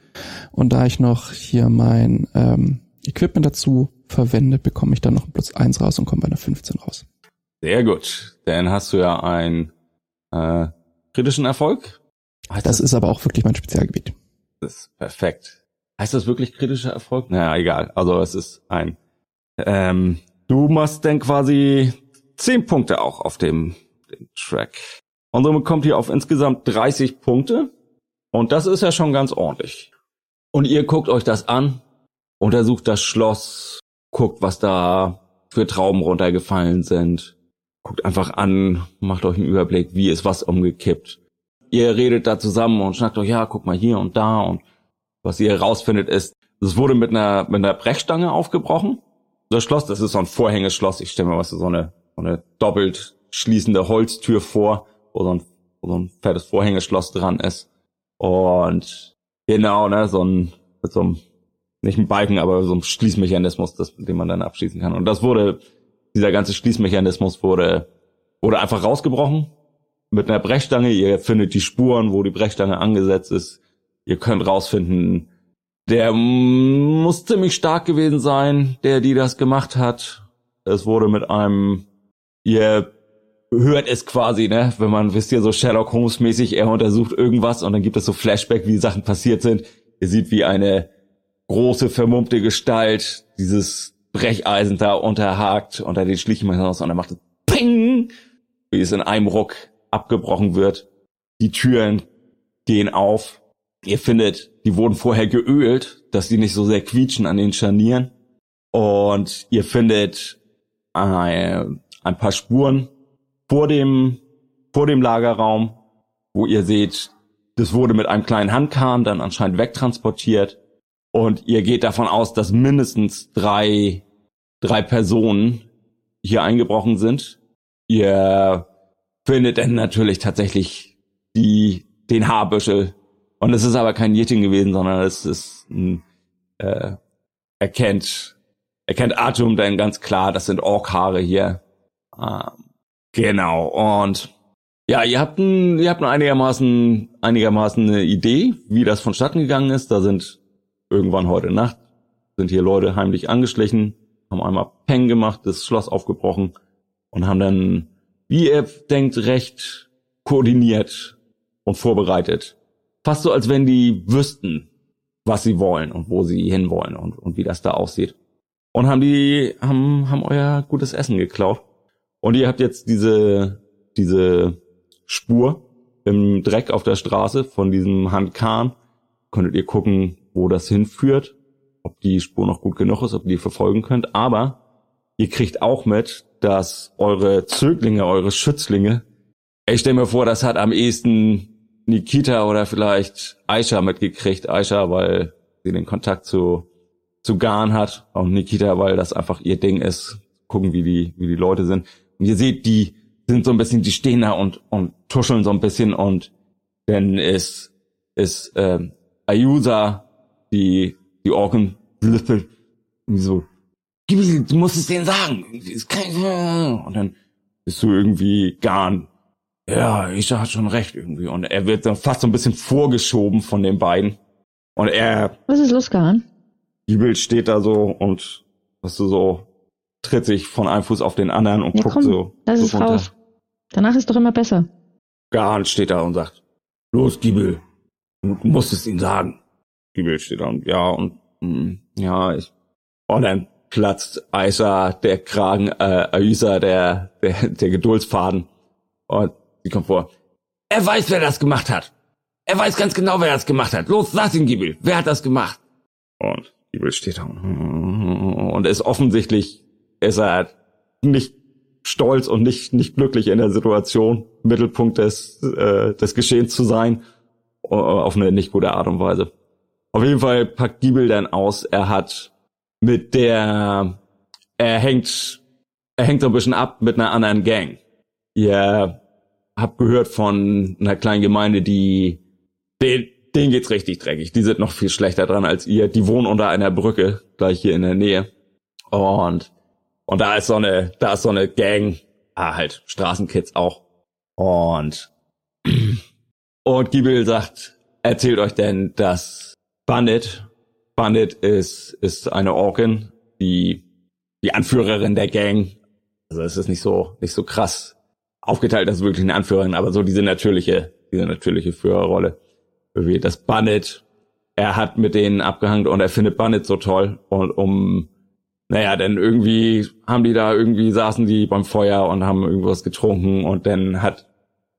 [SPEAKER 5] Und da ich noch hier mein ähm, Equipment dazu verwende, bekomme ich dann noch ein plus 1 raus und komme bei einer 15 raus.
[SPEAKER 6] Sehr gut. Dann hast du ja einen äh, kritischen Erfolg. Heißt
[SPEAKER 5] Das ist aber auch wirklich mein Spezialgebiet.
[SPEAKER 6] Das ist perfekt. Heißt das wirklich kritischer Erfolg? Naja, egal. Also es ist ein. Ähm, du machst dann quasi zehn Punkte auch auf dem, dem Track. Und somit kommt ihr auf insgesamt 30 Punkte. Und das ist ja schon ganz ordentlich. Und ihr guckt euch das an, untersucht das Schloss, guckt, was da für Trauben runtergefallen sind. Guckt einfach an, macht euch einen Überblick, wie ist was umgekippt ihr redet da zusammen und schnackt euch, ja, guck mal hier und da und was ihr herausfindet ist, es wurde mit einer, mit einer Brechstange aufgebrochen. Das Schloss, das ist so ein Vorhängeschloss. Ich stelle mir was so eine, so eine doppelt schließende Holztür vor, wo so ein, wo so ein fettes Vorhängeschloss dran ist. Und genau, ne, so ein, mit so einem, nicht ein Balken, aber so ein Schließmechanismus, das, den man dann abschließen kann. Und das wurde, dieser ganze Schließmechanismus wurde, wurde einfach rausgebrochen mit einer Brechstange. Ihr findet die Spuren, wo die Brechstange angesetzt ist. Ihr könnt rausfinden, der muss ziemlich stark gewesen sein, der die das gemacht hat. Es wurde mit einem, ihr hört es quasi, ne, wenn man, wisst ihr, so Sherlock Holmes mäßig, er untersucht irgendwas und dann gibt es so Flashback, wie Sachen passiert sind. Ihr seht, wie eine große, vermummte Gestalt dieses Brecheisen da unterhakt unter den Schlichmechanismus und er macht es Ping, wie es in einem Ruck abgebrochen wird. Die Türen gehen auf. Ihr findet, die wurden vorher geölt, dass die nicht so sehr quietschen an den Scharnieren. Und ihr findet ein, ein paar Spuren vor dem, vor dem Lagerraum, wo ihr seht, das wurde mit einem kleinen Handkahn dann anscheinend wegtransportiert. Und ihr geht davon aus, dass mindestens drei, drei Personen hier eingebrochen sind. Ihr findet dann natürlich tatsächlich die, den Haarbüschel. Und es ist aber kein Yeti gewesen, sondern es ist ein, äh, erkennt, erkennt Atum dann ganz klar, das sind Orkhaare hier. Ähm, genau. Und ja, ihr habt ein, ihr habt einigermaßen, einigermaßen eine Idee, wie das vonstatten gegangen ist. Da sind irgendwann heute Nacht, sind hier Leute heimlich angeschlichen, haben einmal Peng gemacht, das Schloss aufgebrochen und haben dann wie ihr denkt, recht koordiniert und vorbereitet. Fast so, als wenn die wüssten, was sie wollen und wo sie hinwollen und, und wie das da aussieht. Und haben die, haben, haben euer gutes Essen geklaut. Und ihr habt jetzt diese, diese Spur im Dreck auf der Straße von diesem Handkahn. Könntet ihr gucken, wo das hinführt. Ob die Spur noch gut genug ist, ob ihr die verfolgen könnt. Aber ihr kriegt auch mit, dass eure Zöglinge, eure Schützlinge, ich stelle mir vor, das hat am ehesten Nikita oder vielleicht Aisha mitgekriegt. Aisha, weil sie den Kontakt zu, zu Garn hat und Nikita, weil das einfach ihr Ding ist. Gucken, wie die, wie die Leute sind. Und ihr seht, die sind so ein bisschen, die stehen da und, und tuscheln so ein bisschen und Denn es ist ähm, Ayusa, die die Orken so, du musst es denen sagen. Und dann bist du irgendwie Garn. Ja, Isha hat schon recht irgendwie. Und er wird dann fast so ein bisschen vorgeschoben von den beiden. Und er,
[SPEAKER 4] Was ist los, Garan?
[SPEAKER 6] Gibel steht da so und hast du so, tritt sich von einem Fuß auf den anderen und
[SPEAKER 4] Ja,
[SPEAKER 6] guckt
[SPEAKER 4] komm,
[SPEAKER 6] so.
[SPEAKER 4] lass
[SPEAKER 6] so
[SPEAKER 4] es raus. Danach ist doch immer besser.
[SPEAKER 6] Garn steht da und sagt, los, Giebel, du musst es ihnen sagen. Giebel steht da und ja, und mm, ja, ich. Und dann platzt Aisha der Kragen, äh, Aisa der, der, der Geduldsfaden. Und sie kommt vor. Er weiß, wer das gemacht hat. Er weiß ganz genau, wer das gemacht hat. Los, sag ihn, Giebel. Wer hat das gemacht? Und Giebel steht da und ist offensichtlich, ist er nicht stolz und nicht, nicht glücklich in der Situation, Mittelpunkt des, äh, des Geschehens zu sein, äh, auf eine nicht gute Art und Weise. Auf jeden Fall packt Giebel dann aus, er hat mit der, er hängt, er hängt so ein bisschen ab mit einer anderen Gang. Ihr habt gehört von einer kleinen Gemeinde, die, den, denen geht's richtig dreckig. Die sind noch viel schlechter dran als ihr. Die wohnen unter einer Brücke, gleich hier in der Nähe. Und und da ist so eine, da ist so eine Gang, ah, halt, Straßenkids auch. Und, und Giebel sagt, erzählt euch denn, dass Bandit, Bandit ist, ist eine Orkin, die, die Anführerin der Gang. Also es ist nicht so, nicht so krass aufgeteilt, dass wirklich eine Anführerin, aber so diese natürliche, diese natürliche Führerrolle. Wie das Bandit, er hat mit denen abgehangen und er findet Bandit so toll und um naja, denn irgendwie haben die da, irgendwie saßen die beim Feuer und haben irgendwas getrunken und dann hat,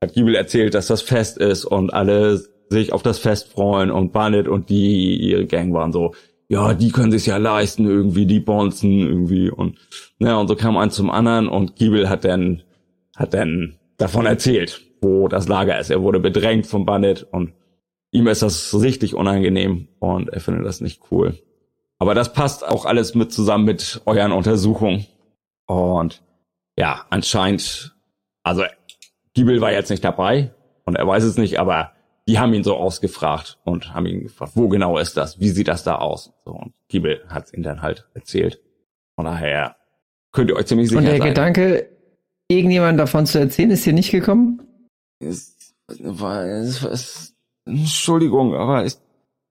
[SPEAKER 6] hat Giebel erzählt, dass das Fest ist und alle sich auf das Fest freuen und Barnett und die, ihre Gang waren so, ja, die können sich ja leisten, irgendwie, die bonzen irgendwie und, naja, und so kam eins zum anderen und Giebel hat dann, hat dann davon erzählt, wo das Lager ist. Er wurde bedrängt von Barnett und ihm ist das richtig unangenehm und er findet das nicht cool. Aber das passt auch alles mit zusammen mit euren Untersuchungen. Und ja, anscheinend, also Giebel war jetzt nicht dabei und er weiß es nicht, aber die haben ihn so ausgefragt und haben ihn gefragt, wo genau ist das? Wie sieht das da aus? So, und Giebel hat es ihnen dann halt erzählt. Von daher könnt ihr euch ziemlich sicher
[SPEAKER 2] Und der
[SPEAKER 6] sein.
[SPEAKER 2] Gedanke, irgendjemand davon zu erzählen, ist hier nicht gekommen?
[SPEAKER 6] Es, war, es, es, Entschuldigung, aber ich,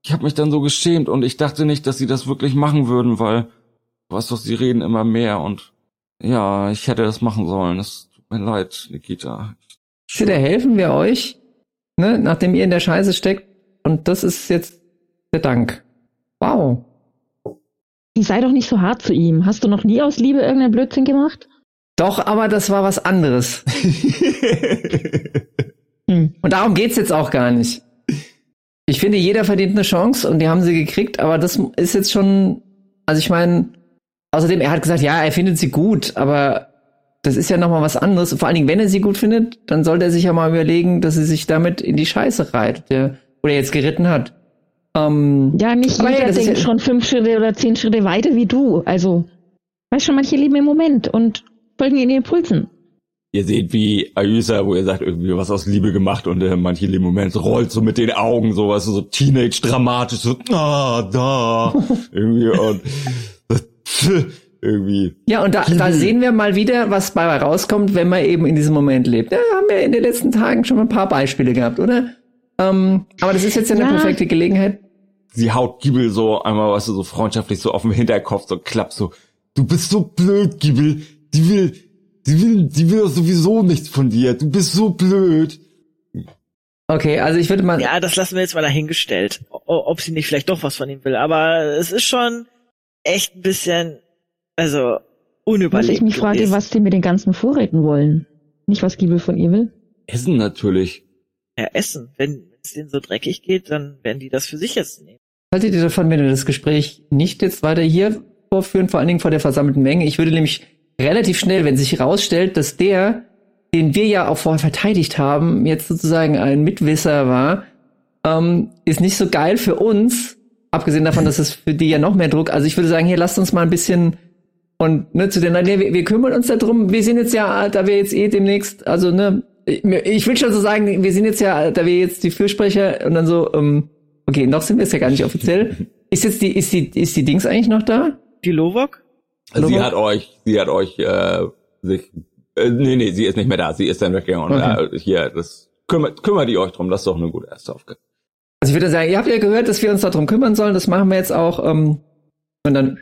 [SPEAKER 6] ich habe mich dann so geschämt und ich dachte nicht, dass sie das wirklich machen würden, weil, weißt du, sie reden immer mehr und ja, ich hätte das machen sollen. Es tut mir leid, Nikita.
[SPEAKER 2] Ihr, helfen wir euch, ne, nachdem ihr in der Scheiße steckt. Und das ist jetzt der Dank. Wow.
[SPEAKER 4] Sei doch nicht so hart zu ihm. Hast du noch nie aus Liebe irgendeinen Blödsinn gemacht?
[SPEAKER 2] Doch, aber das war was anderes.
[SPEAKER 4] Hm.
[SPEAKER 2] Und darum geht's jetzt auch gar nicht. Ich finde, jeder verdient eine Chance und die haben sie gekriegt, aber das ist jetzt schon, also ich meine, außerdem, er hat gesagt, ja, er findet sie gut, aber das ist ja nochmal was anderes. Vor allen Dingen, wenn er sie gut findet, dann sollte er sich ja mal überlegen, dass er sich damit in die Scheiße reitet, der, oder jetzt geritten hat. Ähm,
[SPEAKER 4] Ja, nicht jeder
[SPEAKER 2] ja,
[SPEAKER 4] denkt
[SPEAKER 2] ja-
[SPEAKER 4] schon fünf Schritte oder zehn Schritte weiter wie du. Also, weißt schon, manche leben im Moment und folgen ihren Impulsen.
[SPEAKER 6] ihr seht wie Ayusa, wo ihr sagt, irgendwie was aus Liebe gemacht und äh, manche im Moment rollt so mit den Augen, so was so Teenage-dramatisch, so, ah, da, irgendwie und irgendwie.
[SPEAKER 2] Ja, und da, da sehen wir mal wieder, was dabei rauskommt, wenn man eben in diesem Moment lebt. Ja, haben wir in den letzten Tagen schon mal ein paar Beispiele gehabt, oder? Ähm, aber das ist jetzt ja eine
[SPEAKER 4] Ja.
[SPEAKER 2] perfekte Gelegenheit.
[SPEAKER 6] sie haut Giebel so einmal, weißt du, so freundschaftlich so auf dem Hinterkopf, so klappt so, du bist so blöd, Giebel, die will, die will, die will doch sowieso nichts von dir, du bist so blöd.
[SPEAKER 2] Okay, also ich würde mal.
[SPEAKER 7] Ja, das lassen wir jetzt mal dahingestellt, ob sie nicht vielleicht doch was von ihm will. Aber es ist schon echt ein bisschen, also
[SPEAKER 4] Was
[SPEAKER 7] unüberlegt.
[SPEAKER 4] ich mich frage, was die mit den ganzen Vorräten wollen. Nicht, was Giebel von ihr will.
[SPEAKER 6] Essen natürlich.
[SPEAKER 7] Ja, Essen. Wenn es denen so dreckig geht, dann werden die das für sich jetzt nehmen.
[SPEAKER 2] Haltet ihr davon, wenn wir das Gespräch nicht jetzt weiter hier vorführen, vor allen Dingen vor der versammelten Menge? Ich würde nämlich relativ schnell, wenn sich herausstellt, dass der, den wir ja auch vorher verteidigt haben, jetzt sozusagen ein Mitwisser war, ähm, ist nicht so geil für uns. Abgesehen davon, dass es für die ja noch mehr Druck. Also ich würde sagen, hier lasst uns mal ein bisschen und ne, zu den, nee, wir, wir kümmern uns darum. Wir sind jetzt ja, da wir jetzt eh demnächst, also ne, ich, ich will schon so sagen, wir sind jetzt ja, da wir jetzt die Fürsprecher und dann so, ähm, okay, noch sind wir es ja gar nicht offiziell. Ist jetzt die, ist die, ist die Dings eigentlich noch da?
[SPEAKER 7] Die Lovok?
[SPEAKER 6] Also sie hat euch, sie hat euch äh, sich, äh, nee, nee, sie ist nicht mehr da, sie ist dann weggegangen.
[SPEAKER 2] Okay.
[SPEAKER 6] Und äh, hier, das kümmert, kümmert ihr euch drum, das ist doch eine gute erste Aufgabe.
[SPEAKER 2] Also ich würde sagen, ihr habt ja gehört, dass wir uns darum kümmern sollen. Das machen wir jetzt auch. Ähm, und dann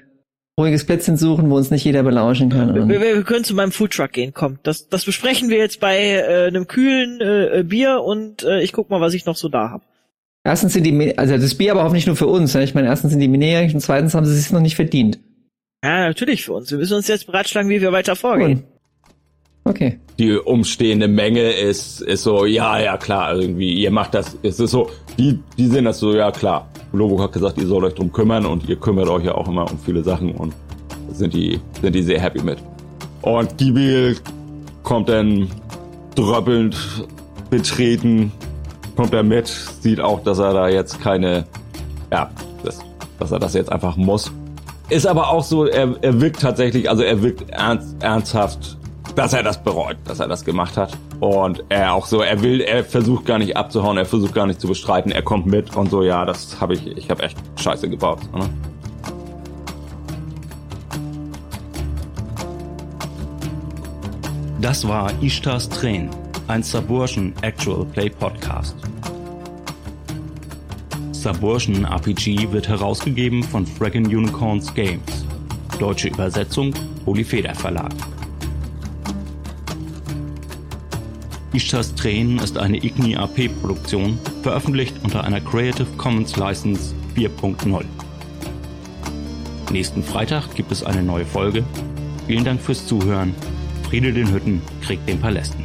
[SPEAKER 2] ruhiges Plätzchen suchen, wo uns nicht jeder belauschen kann.
[SPEAKER 7] Wir, wir, wir können zu meinem Foodtruck gehen, komm. Das, das besprechen wir jetzt bei äh, einem kühlen äh, Bier und äh, ich guck mal, was ich noch so da hab.
[SPEAKER 2] erstens sind die, also das Bier aber auch nicht nur für uns. Ne? Ich meine, erstens sind die minderjährig und zweitens haben sie es noch nicht verdient.
[SPEAKER 7] Ja, natürlich für uns. Wir müssen uns jetzt beratschlagen, wie wir weiter vorgehen.
[SPEAKER 2] Okay.
[SPEAKER 6] Die umstehende Menge ist, ist so, ja, ja, klar, irgendwie, ihr macht das, es ist so, die, die sehen das so, ja, klar. Lobo hat gesagt, ihr sollt euch drum kümmern und ihr kümmert euch ja auch immer um viele Sachen und sind die, sind die sehr happy mit. Und Gibil kommt dann dröppelnd betreten, kommt er mit, sieht auch, dass er da jetzt keine, ja, das, dass er das jetzt einfach muss. Ist aber auch so, er, er wirkt tatsächlich, also er wirkt ernst, ernsthaft, dass er das bereut, dass er das gemacht hat. Und er auch so, er will, er versucht gar nicht abzuhauen, er versucht gar nicht zu bestreiten, er kommt mit und so, ja, das habe ich, ich habe echt Scheiße gebaut. Ne?
[SPEAKER 1] Das war Ishtars Tränen, ein Saburschen Actual Play Podcast. Saburschen RPG wird herausgegeben von Fraggin Unicorns Games. Deutsche Übersetzung Polyfeder Verlag. Ishtars Tränen ist eine Igni AP Produktion, veröffentlicht unter einer Creative Commons License 4.0. Nächsten Freitag gibt es eine neue Folge. Vielen Dank fürs Zuhören. Friede den Hütten, Krieg den Palästen.